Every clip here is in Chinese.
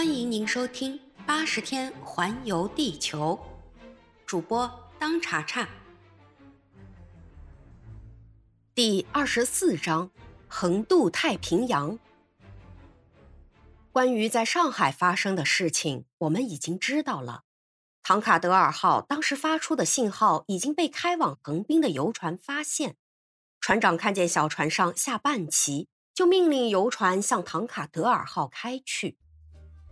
欢迎您收听《八十天环游地球》，主播当查查。第二十四章：横渡太平洋。关于在上海发生的事情，我们已经知道了。唐卡德尔号当时发出的信号已经被开往横滨的游船发现，船长看见小船上下半旗，就命令游船向唐卡德尔号开去。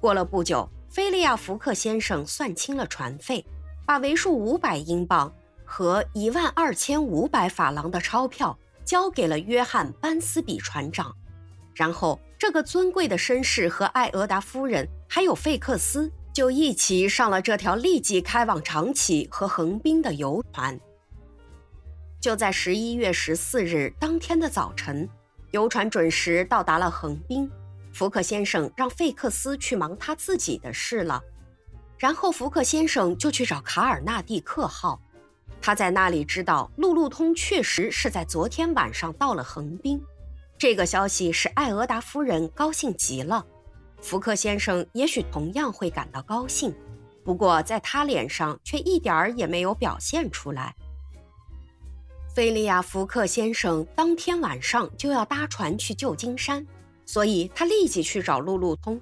过了不久，菲利亚·福克先生算清了船费，把为数五百英镑和一万二千五百法郎的钞票交给了约翰·班斯比船长。然后，这个尊贵的绅士和艾俄达夫人还有费克斯就一起上了这条立即开往长崎和横滨的游船。就在十一月十四日当天的早晨，游船准时到达了横滨。福克先生让费克斯去忙他自己的事了，然后福克先生就去找卡尔纳蒂克号。他在那里知道路路通确实是在昨天晚上到了横滨，这个消息使艾俄达夫人高兴极了。福克先生也许同样会感到高兴，不过在他脸上却一点儿也没有表现出来。菲利亚·福克先生当天晚上就要搭船去旧金山。所以他立即去找路路通，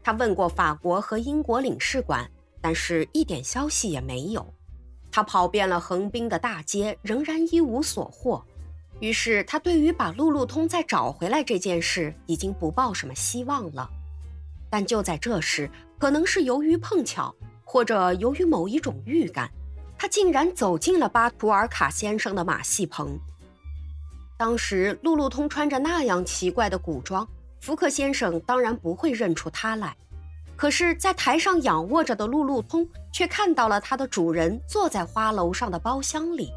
他问过法国和英国领事馆，但是一点消息也没有。他跑遍了横滨的大街，仍然一无所获。于是他对于把路路通再找回来这件事已经不抱什么希望了。但就在这时，可能是由于碰巧，或者由于某一种预感，他竟然走进了巴图尔卡先生的马戏棚。当时路路通穿着那样奇怪的古装。福克先生当然不会认出他来，可是，在台上仰卧着的路路通却看到了他的主人坐在花楼上的包厢里。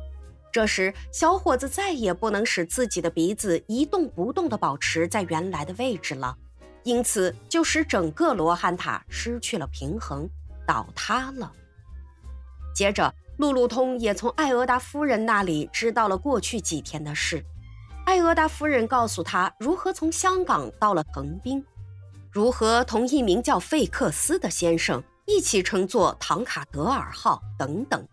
这时，小伙子再也不能使自己的鼻子一动不动地保持在原来的位置了，因此就使整个罗汉塔失去了平衡，倒塌了。接着，路路通也从艾俄达夫人那里知道了过去几天的事。艾俄达夫人告诉他如何从香港到了横滨，如何同一名叫费克斯的先生一起乘坐唐卡德尔号等等。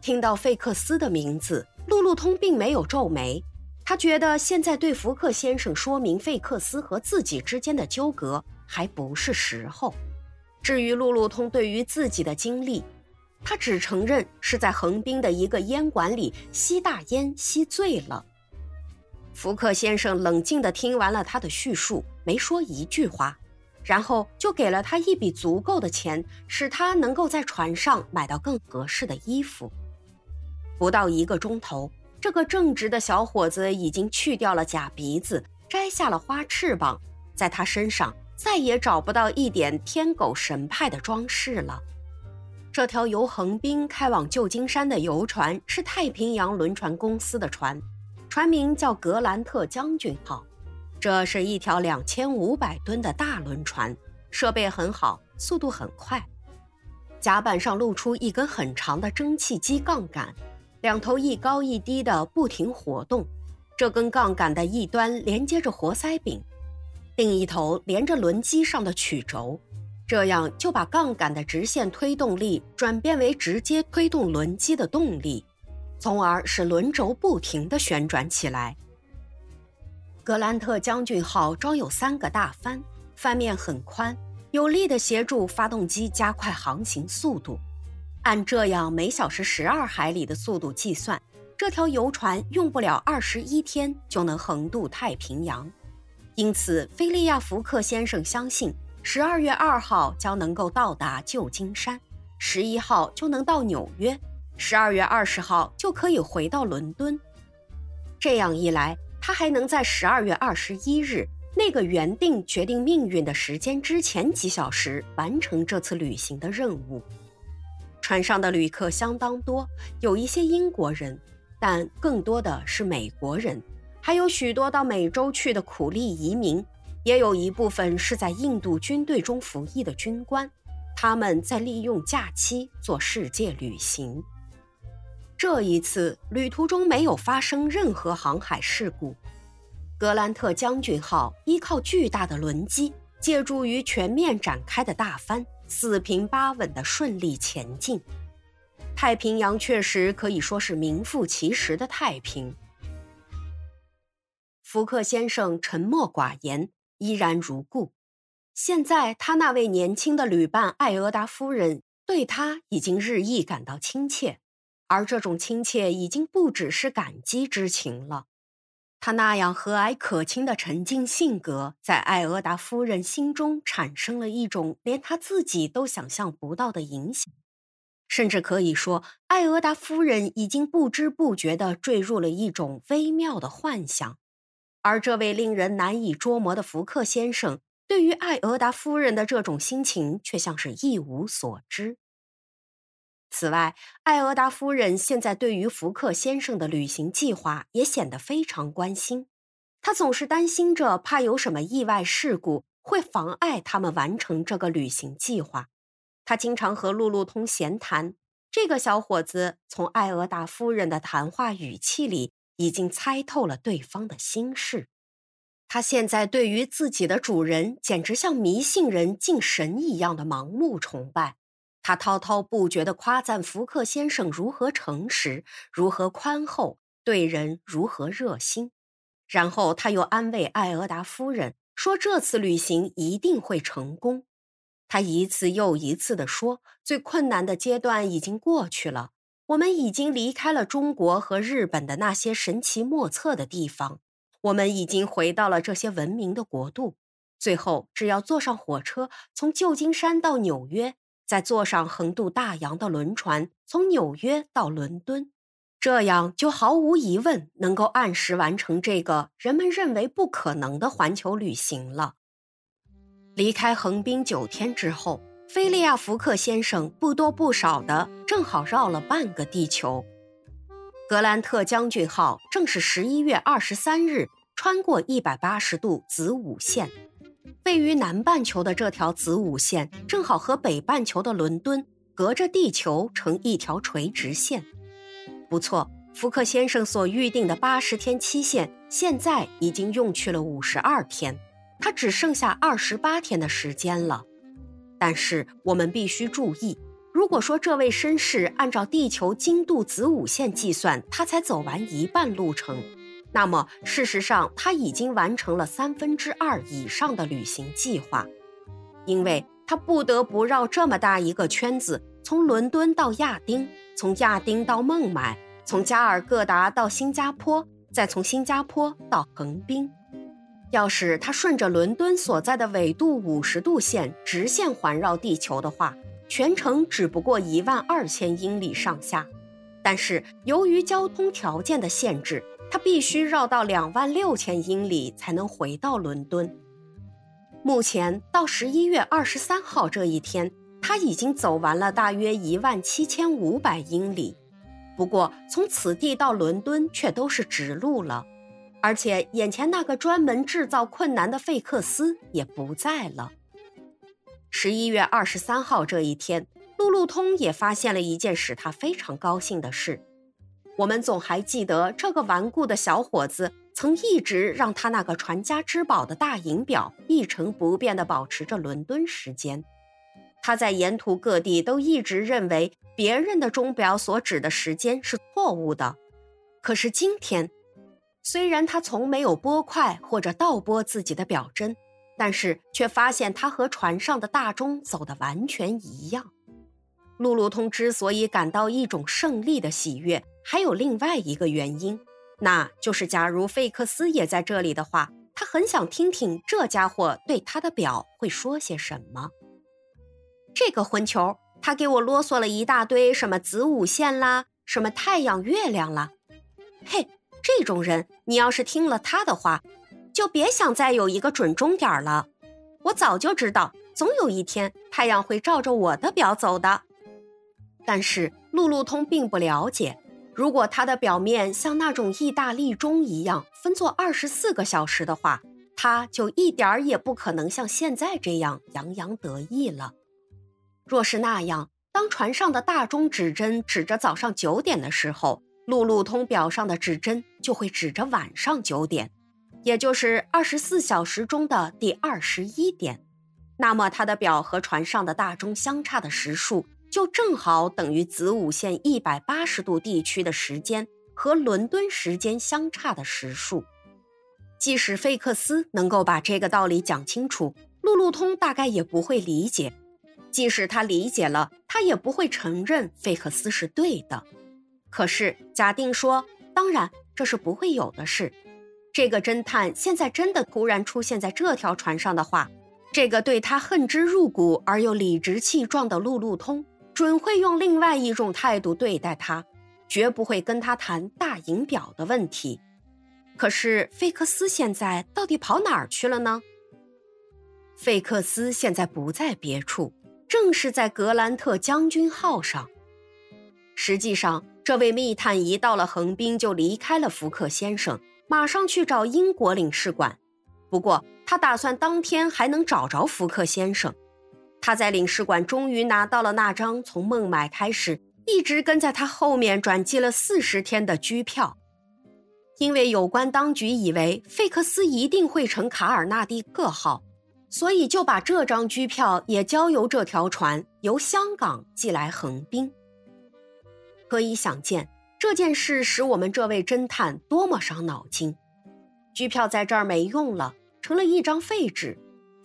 听到费克斯的名字，路路通并没有皱眉，他觉得现在对福克先生说明费克斯和自己之间的纠葛还不是时候。至于路路通对于自己的经历，他只承认是在横滨的一个烟馆里吸大烟吸醉了。福克先生冷静地听完了他的叙述，没说一句话，然后就给了他一笔足够的钱，使他能够在船上买到更合适的衣服。不到一个钟头，这个正直的小伙子已经去掉了假鼻子，摘下了花翅膀，在他身上再也找不到一点天狗神派的装饰了。这条由横滨开往旧金山的游船是太平洋轮船公司的船。船名叫格兰特将军号，这是一条两千五百吨的大轮船，设备很好，速度很快。甲板上露出一根很长的蒸汽机杠杆，两头一高一低的不停活动。这根杠杆的一端连接着活塞柄，另一头连着轮机上的曲轴，这样就把杠杆的直线推动力转变为直接推动轮机的动力。从而使轮轴不停地旋转起来。格兰特将军号装有三个大帆，帆面很宽，有力地协助发动机加快航行速度。按这样每小时十二海里的速度计算，这条游船用不了二十一天就能横渡太平洋。因此，菲利亚·福克先生相信，十二月二号将能够到达旧金山，十一号就能到纽约。十二月二十号就可以回到伦敦，这样一来，他还能在十二月二十一日那个原定决定命运的时间之前几小时完成这次旅行的任务。船上的旅客相当多，有一些英国人，但更多的是美国人，还有许多到美洲去的苦力移民，也有一部分是在印度军队中服役的军官，他们在利用假期做世界旅行。这一次旅途中没有发生任何航海事故。格兰特将军号依靠巨大的轮机，借助于全面展开的大帆，四平八稳地顺利前进。太平洋确实可以说是名副其实的太平。福克先生沉默寡言，依然如故。现在，他那位年轻的旅伴艾俄达夫人对他已经日益感到亲切，而这种亲切已经不只是感激之情了。他那样和蔼可亲的沉静性格，在艾俄达夫人心中产生了一种连他自己都想象不到的影响，甚至可以说，艾俄达夫人已经不知不觉地坠入了一种微妙的幻想，而这位令人难以捉摸的福克先生。对于艾俄达夫人的这种心情，却像是一无所知。此外，艾俄达夫人现在对于福克先生的旅行计划也显得非常关心。她总是担心着，怕有什么意外事故会妨碍他们完成这个旅行计划。她经常和路路通闲谈。这个小伙子从艾俄达夫人的谈话语气里，已经猜透了对方的心事。他现在对于自己的主人，简直像迷信人敬神一样的盲目崇拜。他滔滔不绝地夸赞福克先生如何诚实，如何宽厚，对人如何热心。然后他又安慰艾俄达夫人说：“这次旅行一定会成功。”他一次又一次地说：“最困难的阶段已经过去了，我们已经离开了中国和日本的那些神奇莫测的地方。”我们已经回到了这些文明的国度。最后，只要坐上火车，从旧金山到纽约，再坐上横渡大洋的轮船，从纽约到伦敦，这样就毫无疑问能够按时完成这个人们认为不可能的环球旅行了。离开横滨九天之后，菲利亚·福克先生不多不少的正好绕了半个地球。格兰特将军号正是十一月二十三日穿过一百八十度子午线，位于南半球的这条子午线正好和北半球的伦敦隔着地球成一条垂直线。不错，福克先生所预定的八十天期限现在已经用去了五十二天，他只剩下二十八天的时间了。但是我们必须注意。如果说这位绅士按照地球经度子午线计算，他才走完一半路程，那么事实上他已经完成了三分之二以上的旅行计划，因为他不得不绕这么大一个圈子，从伦敦到亚丁，从亚丁到孟买，从加尔各答到新加坡，再从新加坡到横滨。要是他顺着伦敦所在的纬度五十度线直线环绕地球的话，全程只不过一万二千英里上下，但是由于交通条件的限制，他必须绕到两万六千英里才能回到伦敦。目前到十一月二十三号这一天，他已经走完了大约一万七千五百英里。不过从此地到伦敦却都是直路了，而且眼前那个专门制造困难的费克斯也不在了。十一月二十三号这一天，路路通也发现了一件使他非常高兴的事。我们总还记得这个顽固的小伙子曾一直让他那个传家之宝的大银表一成不变地保持着伦敦时间。他在沿途各地都一直认为别人的钟表所指的时间是错误的。可是今天，虽然他从没有拨快或者倒拨自己的表针。但是却发现他和船上的大钟走得完全一样。路路通之所以感到一种胜利的喜悦，还有另外一个原因，那就是假如费克斯也在这里的话，他很想听听这家伙对他的表会说些什么。这个混球，他给我啰嗦了一大堆什么子午线啦，什么太阳、月亮啦。嘿，这种人，你要是听了他的话。就别想再有一个准钟点了。我早就知道，总有一天太阳会照着我的表走的。但是路路通并不了解，如果它的表面像那种意大利钟一样分作二十四个小时的话，它就一点儿也不可能像现在这样洋洋得意了。若是那样，当船上的大钟指针指着早上九点的时候，路路通表上的指针就会指着晚上九点。也就是二十四小时中的第二十一点，那么他的表和船上的大钟相差的时数，就正好等于子午线一百八十度地区的时间和伦敦时间相差的时数。即使费克斯能够把这个道理讲清楚，路路通大概也不会理解。即使他理解了，他也不会承认费克斯是对的。可是假定说，当然这是不会有的事。这个侦探现在真的突然出现在这条船上的话，这个对他恨之入骨而又理直气壮的路路通，准会用另外一种态度对待他，绝不会跟他谈大银表的问题。可是费克斯现在到底跑哪儿去了呢？费克斯现在不在别处，正是在格兰特将军号上。实际上，这位密探一到了横滨就离开了福克先生，马上去找英国领事馆。不过，他打算当天还能找着福克先生。他在领事馆终于拿到了那张从孟买开始一直跟在他后面转机了四十天的居票。因为有关当局以为费克斯一定会乘卡尔纳蒂克号，所以就把这张机票也交由这条船由香港寄来横滨。可以想见，这件事使我们这位侦探多么伤脑筋。机票在这儿没用了，成了一张废纸。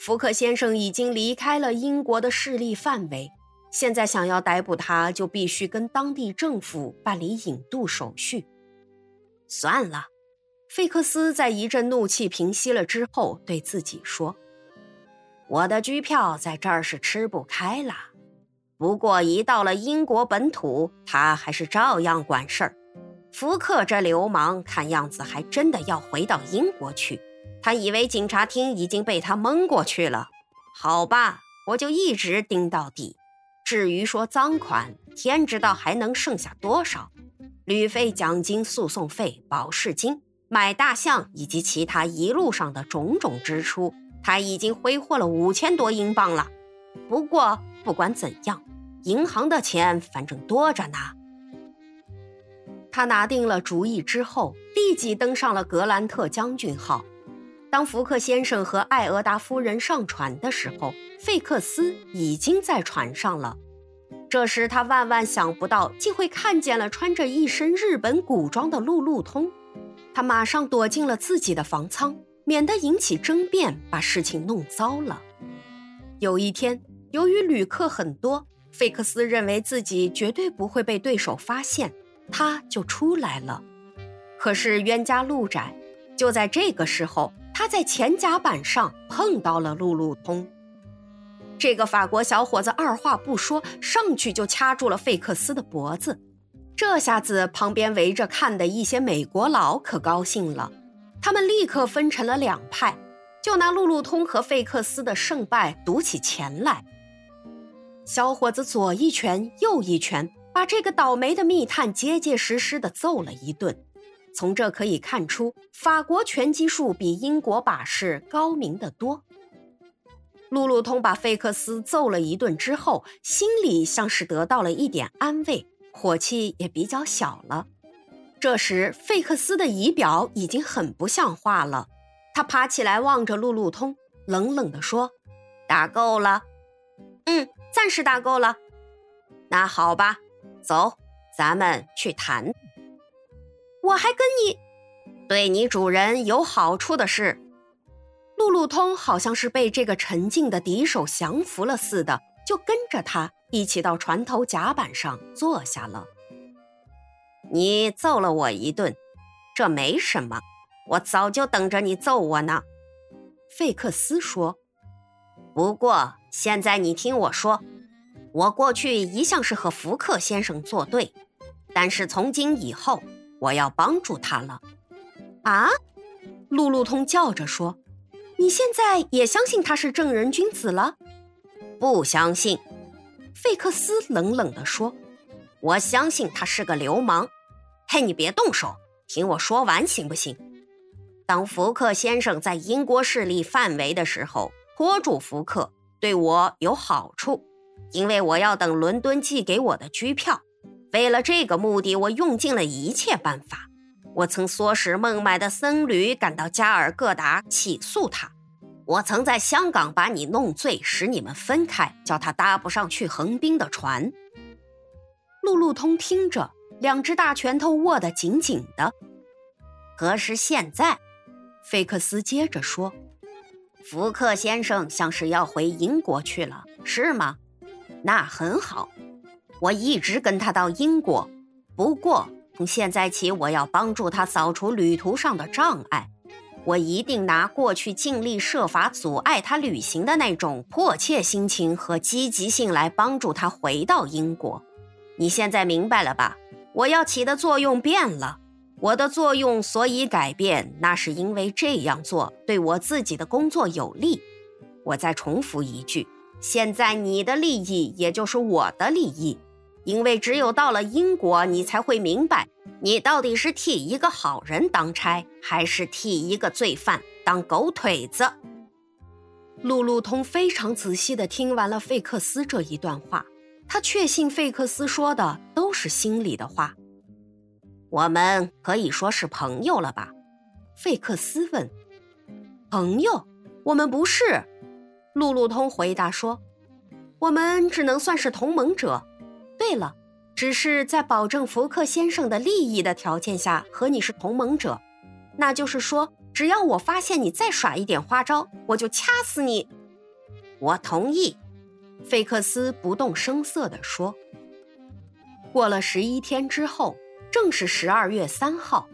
福克先生已经离开了英国的势力范围，现在想要逮捕他，就必须跟当地政府办理引渡手续。算了，费克斯在一阵怒气平息了之后，对自己说：“我的机票在这儿是吃不开了。不过一到了英国本土，他还是照样管事儿。福克这流氓，看样子还真的要回到英国去。他以为警察厅已经被他蒙过去了。好吧，我就一直盯到底。至于说赃款，天知道还能剩下多少。”旅费、奖金、诉讼费、保释金、买大象以及其他一路上的种种支出，他已经挥霍了五千多英镑了。不过不管怎样，银行的钱反正多着呢。他拿定了主意之后，立即登上了格兰特将军号。当福克先生和艾俄达夫人上船的时候，费克斯已经在船上了。这时，他万万想不到，竟会看见了穿着一身日本古装的路路通。他马上躲进了自己的房舱，免得引起争辩，把事情弄糟了。有一天，由于旅客很多，费克斯认为自己绝对不会被对手发现，他就出来了。可是冤家路窄，就在这个时候，他在前甲板上碰到了路路通。这个法国小伙子二话不说，上去就掐住了费克斯的脖子。这下子，旁边围着看的一些美国佬可高兴了，他们立刻分成了两派，就拿路路通和费克斯的胜败赌起钱来。小伙子左一拳，右一拳，把这个倒霉的密探结结实实的揍了一顿。从这可以看出，法国拳击术比英国把式高明得多。路路通把费克斯揍了一顿之后，心里像是得到了一点安慰，火气也比较小了。这时，费克斯的仪表已经很不像话了，他爬起来望着路路通，冷冷地说：“打够了？嗯，暂时打够了。那好吧，走，咱们去谈。我还跟你，对你主人有好处的事。”路路通好像是被这个沉静的敌手降服了似的，就跟着他一起到船头甲板上坐下了。你揍了我一顿，这没什么，我早就等着你揍我呢。费克斯说。不过现在你听我说，我过去一向是和福克先生作对，但是从今以后我要帮助他了。啊！路路通叫着说。你现在也相信他是正人君子了？不相信，费克斯冷冷地说：“我相信他是个流氓。”嘿，你别动手，听我说完行不行？当福克先生在英国势力范围的时候，拖住福克对我有好处，因为我要等伦敦寄给我的机票。为了这个目的，我用尽了一切办法。我曾唆使孟买的僧侣赶到加尔各答起诉他，我曾在香港把你弄醉，使你们分开，叫他搭不上去横滨的船。路路通听着，两只大拳头握得紧紧的。可是现在，菲克斯接着说：“福克先生像是要回英国去了，是吗？那很好，我一直跟他到英国。不过从现在起，我要帮助他扫除旅途上的障碍。”我一定拿过去尽力设法阻碍他旅行的那种迫切心情和积极性来帮助他回到英国。你现在明白了吧？我要起的作用变了。我的作用所以改变，那是因为这样做对我自己的工作有利。我再重复一句：现在你的利益也就是我的利益，因为只有到了英国，你才会明白。你到底是替一个好人当差，还是替一个罪犯当狗腿子？路路通非常仔细地听完了费克斯这一段话，他确信费克斯说的都是心里的话。我们可以说是朋友了吧？费克斯问。朋友？我们不是。路路通回答说：“我们只能算是同盟者。”对了。只是在保证福克先生的利益的条件下和你是同盟者，那就是说，只要我发现你再耍一点花招，我就掐死你。我同意，费克斯不动声色地说。过了十一天之后，正是十二月三号，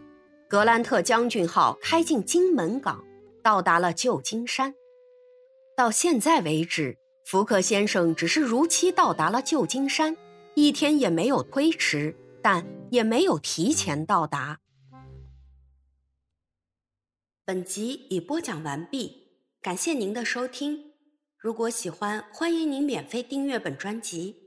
格兰特将军号开进金门港，到达了旧金山。到现在为止，福克先生只是如期到达了旧金山。一天也没有推迟，但也没有提前到达。本集已播讲完毕，感谢您的收听。如果喜欢，欢迎您免费订阅本专辑。